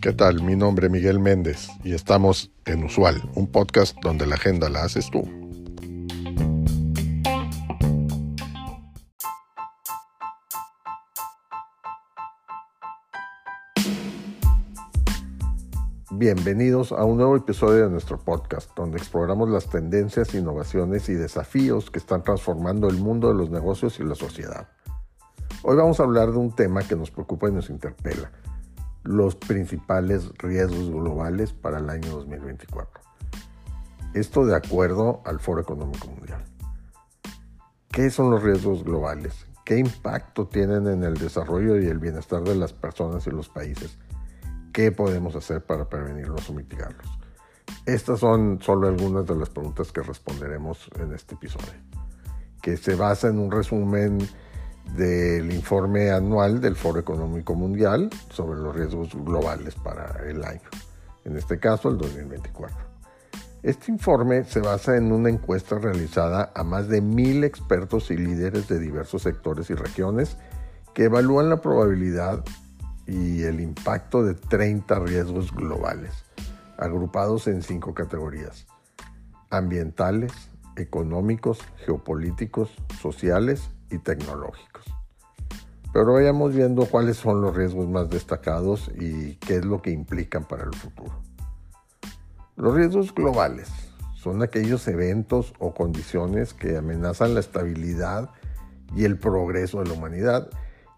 ¿Qué tal? Mi nombre es Miguel Méndez y estamos en Usual, un podcast donde la agenda la haces tú. Bienvenidos a un nuevo episodio de nuestro podcast, donde exploramos las tendencias, innovaciones y desafíos que están transformando el mundo de los negocios y la sociedad. Hoy vamos a hablar de un tema que nos preocupa y nos interpela, los principales riesgos globales para el año 2024. Esto de acuerdo al Foro Económico Mundial. ¿Qué son los riesgos globales? ¿Qué impacto tienen en el desarrollo y el bienestar de las personas y los países? ¿Qué podemos hacer para prevenirlos o mitigarlos? Estas son solo algunas de las preguntas que responderemos en este episodio, que se basa en un resumen del informe anual del Foro Económico Mundial sobre los riesgos globales para el año, en este caso el 2024. Este informe se basa en una encuesta realizada a más de mil expertos y líderes de diversos sectores y regiones que evalúan la probabilidad y el impacto de 30 riesgos globales, agrupados en cinco categorías, ambientales, económicos, geopolíticos, sociales y tecnológicos. Pero vayamos viendo cuáles son los riesgos más destacados y qué es lo que implican para el futuro. Los riesgos globales son aquellos eventos o condiciones que amenazan la estabilidad y el progreso de la humanidad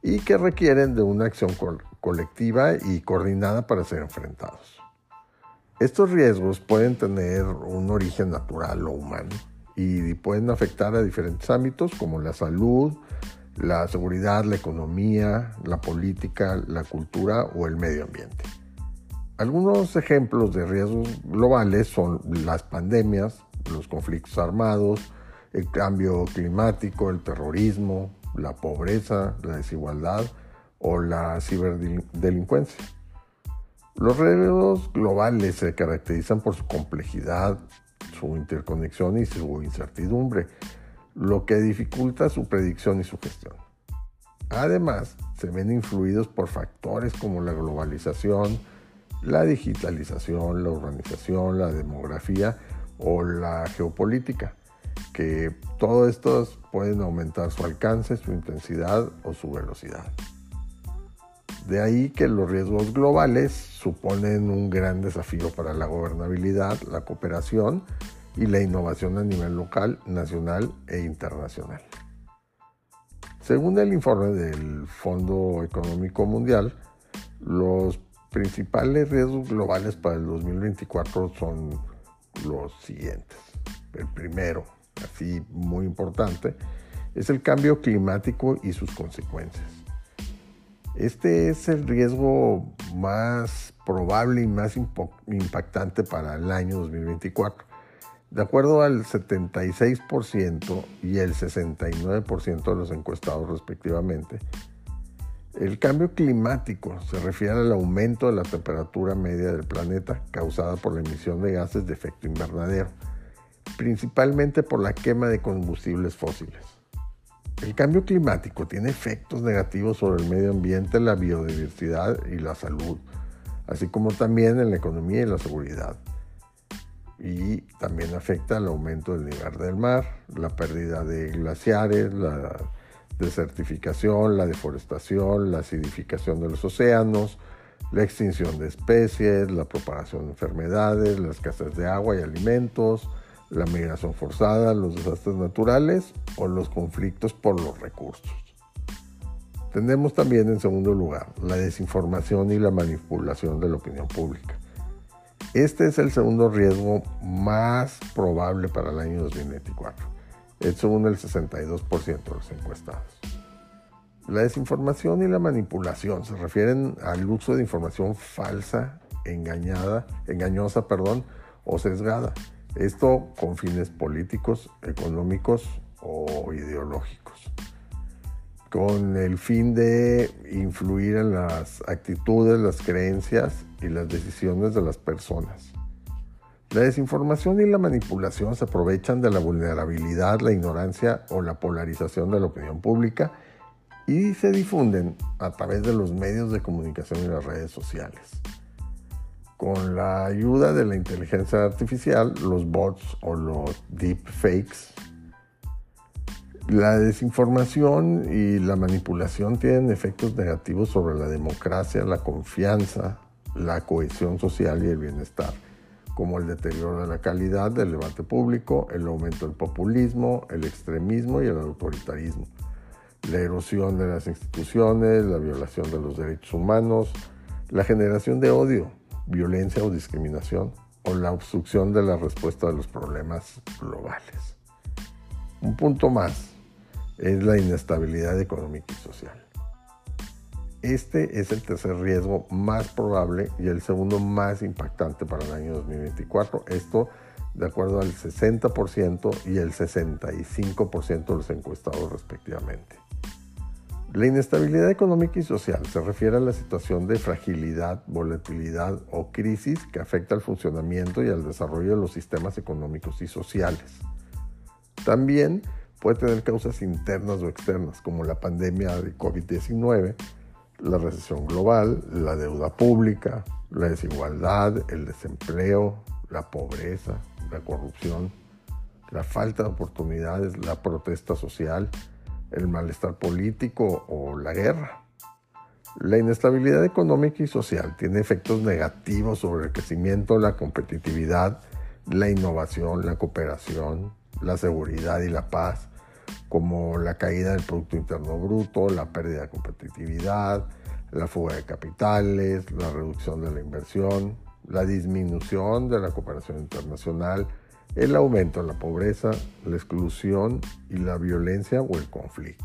y que requieren de una acción colectiva y coordinada para ser enfrentados. Estos riesgos pueden tener un origen natural o humano y pueden afectar a diferentes ámbitos como la salud, la seguridad, la economía, la política, la cultura o el medio ambiente. Algunos ejemplos de riesgos globales son las pandemias, los conflictos armados, el cambio climático, el terrorismo, la pobreza, la desigualdad, o la ciberdelincuencia. Los riesgos globales se caracterizan por su complejidad, su interconexión y su incertidumbre, lo que dificulta su predicción y su gestión. Además, se ven influidos por factores como la globalización, la digitalización, la urbanización, la demografía o la geopolítica, que todos estos pueden aumentar su alcance, su intensidad o su velocidad. De ahí que los riesgos globales suponen un gran desafío para la gobernabilidad, la cooperación y la innovación a nivel local, nacional e internacional. Según el informe del Fondo Económico Mundial, los principales riesgos globales para el 2024 son los siguientes. El primero, así muy importante, es el cambio climático y sus consecuencias. Este es el riesgo más probable y más impactante para el año 2024. De acuerdo al 76% y el 69% de los encuestados respectivamente, el cambio climático se refiere al aumento de la temperatura media del planeta causada por la emisión de gases de efecto invernadero, principalmente por la quema de combustibles fósiles. El cambio climático tiene efectos negativos sobre el medio ambiente, la biodiversidad y la salud, así como también en la economía y la seguridad. Y también afecta el aumento del nivel del mar, la pérdida de glaciares, la desertificación, la deforestación, la acidificación de los océanos, la extinción de especies, la propagación de enfermedades, la escasez de agua y alimentos, la migración forzada, los desastres naturales o los conflictos por los recursos. Tenemos también en segundo lugar la desinformación y la manipulación de la opinión pública. Este es el segundo riesgo más probable para el año 2024, es según el 62% de los encuestados. La desinformación y la manipulación se refieren al uso de información falsa, engañada, engañosa, perdón, o sesgada esto con fines políticos, económicos o ideológicos, con el fin de influir en las actitudes, las creencias y las decisiones de las personas. La desinformación y la manipulación se aprovechan de la vulnerabilidad, la ignorancia o la polarización de la opinión pública y se difunden a través de los medios de comunicación y las redes sociales. Con la ayuda de la inteligencia artificial, los bots o los deepfakes, la desinformación y la manipulación tienen efectos negativos sobre la democracia, la confianza, la cohesión social y el bienestar, como el deterioro de la calidad del debate público, el aumento del populismo, el extremismo y el autoritarismo la erosión de las instituciones, la violación de los derechos humanos, la generación de odio, violencia o discriminación, o la obstrucción de la respuesta a los problemas globales. Un punto más es la inestabilidad económica y social. Este es el tercer riesgo más probable y el segundo más impactante para el año 2024. Esto de acuerdo al 60% y el 65% de los encuestados respectivamente. La inestabilidad económica y social se refiere a la situación de fragilidad, volatilidad o crisis que afecta al funcionamiento y al desarrollo de los sistemas económicos y sociales. También puede tener causas internas o externas, como la pandemia de COVID-19, la recesión global, la deuda pública, la desigualdad, el desempleo, la pobreza, la corrupción, la falta de oportunidades, la protesta social, el malestar político o la guerra. La inestabilidad económica y social tiene efectos negativos sobre el crecimiento, la competitividad, la innovación, la cooperación, la seguridad y la paz, como la caída del Producto Interno Bruto, la pérdida de competitividad, la fuga de capitales, la reducción de la inversión, la disminución de la cooperación internacional, el aumento de la pobreza, la exclusión y la violencia o el conflicto.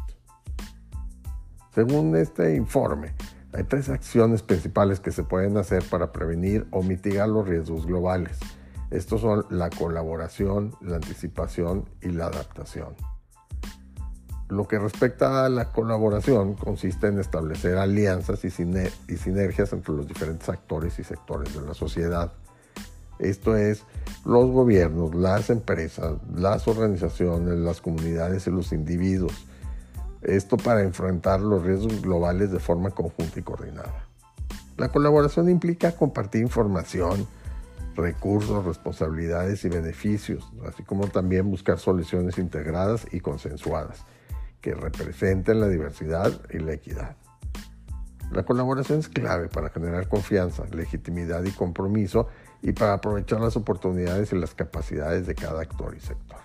Según este informe, hay tres acciones principales que se pueden hacer para prevenir o mitigar los riesgos globales. Estos son la colaboración, la anticipación y la adaptación. Lo que respecta a la colaboración consiste en establecer alianzas y, sinergias entre los diferentes actores y sectores de la sociedad esto es, los gobiernos, las empresas, las organizaciones, las comunidades y los individuos. Esto para enfrentar los riesgos globales de forma conjunta y coordinada. La colaboración implica compartir información, recursos, responsabilidades y beneficios, así como también buscar soluciones integradas y consensuadas que representen la diversidad y la equidad. La colaboración es clave para generar confianza, legitimidad y compromiso y para aprovechar las oportunidades y las capacidades de cada actor y sector.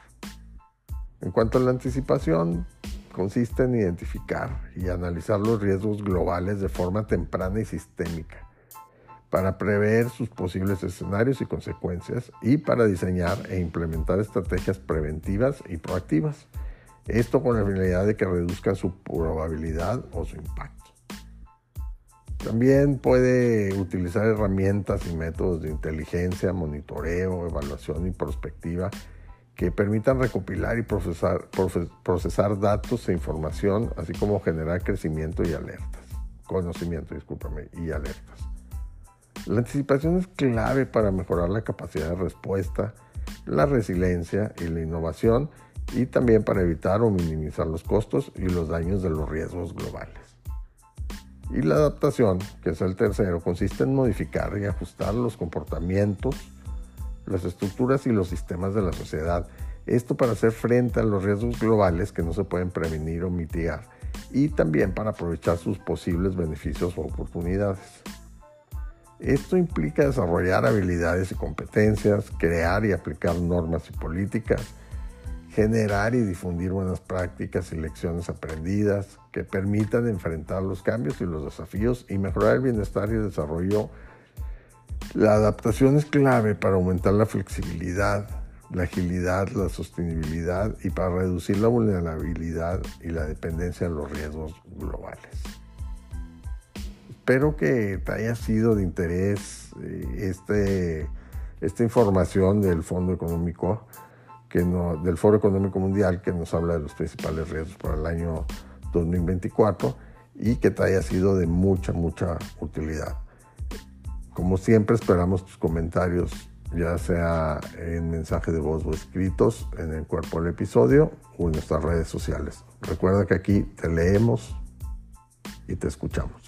En cuanto a la anticipación, consiste en identificar y analizar los riesgos globales de forma temprana y sistémica, para prever sus posibles escenarios y consecuencias y para diseñar e implementar estrategias preventivas y proactivas. Esto con la finalidad de que reduzcan su probabilidad o su impacto. También puede utilizar herramientas y métodos de inteligencia, monitoreo, evaluación y prospectiva que permitan recopilar y procesar, datos e información, así como generar crecimiento y alertas. Conocimiento, discúlpame, y alertas. La anticipación es clave para mejorar la capacidad de respuesta, la resiliencia y la innovación y también para evitar o minimizar los costos y los daños de los riesgos globales. Y la adaptación, que es el tercero, consiste en modificar y ajustar los comportamientos, las estructuras y los sistemas de la sociedad. Esto para hacer frente a los riesgos globales que no se pueden prevenir o mitigar y también para aprovechar sus posibles beneficios o oportunidades. Esto implica desarrollar habilidades y competencias, crear y aplicar normas y políticas, generar y difundir buenas prácticas y lecciones aprendidas que permitan enfrentar los cambios y los desafíos y mejorar el bienestar y el desarrollo. La adaptación es clave para aumentar la flexibilidad, la agilidad, la sostenibilidad y para reducir la vulnerabilidad y la dependencia de los riesgos globales. Espero que te haya sido de interés eh, este, esta información del Fondo Económico del Foro Económico Mundial que nos habla de los principales riesgos para el año 2024 y que te haya sido de mucha, mucha utilidad. Como siempre esperamos tus comentarios, ya sea en mensaje de voz o escritos en el cuerpo del episodio o en nuestras redes sociales. Recuerda que aquí te leemos, y te escuchamos.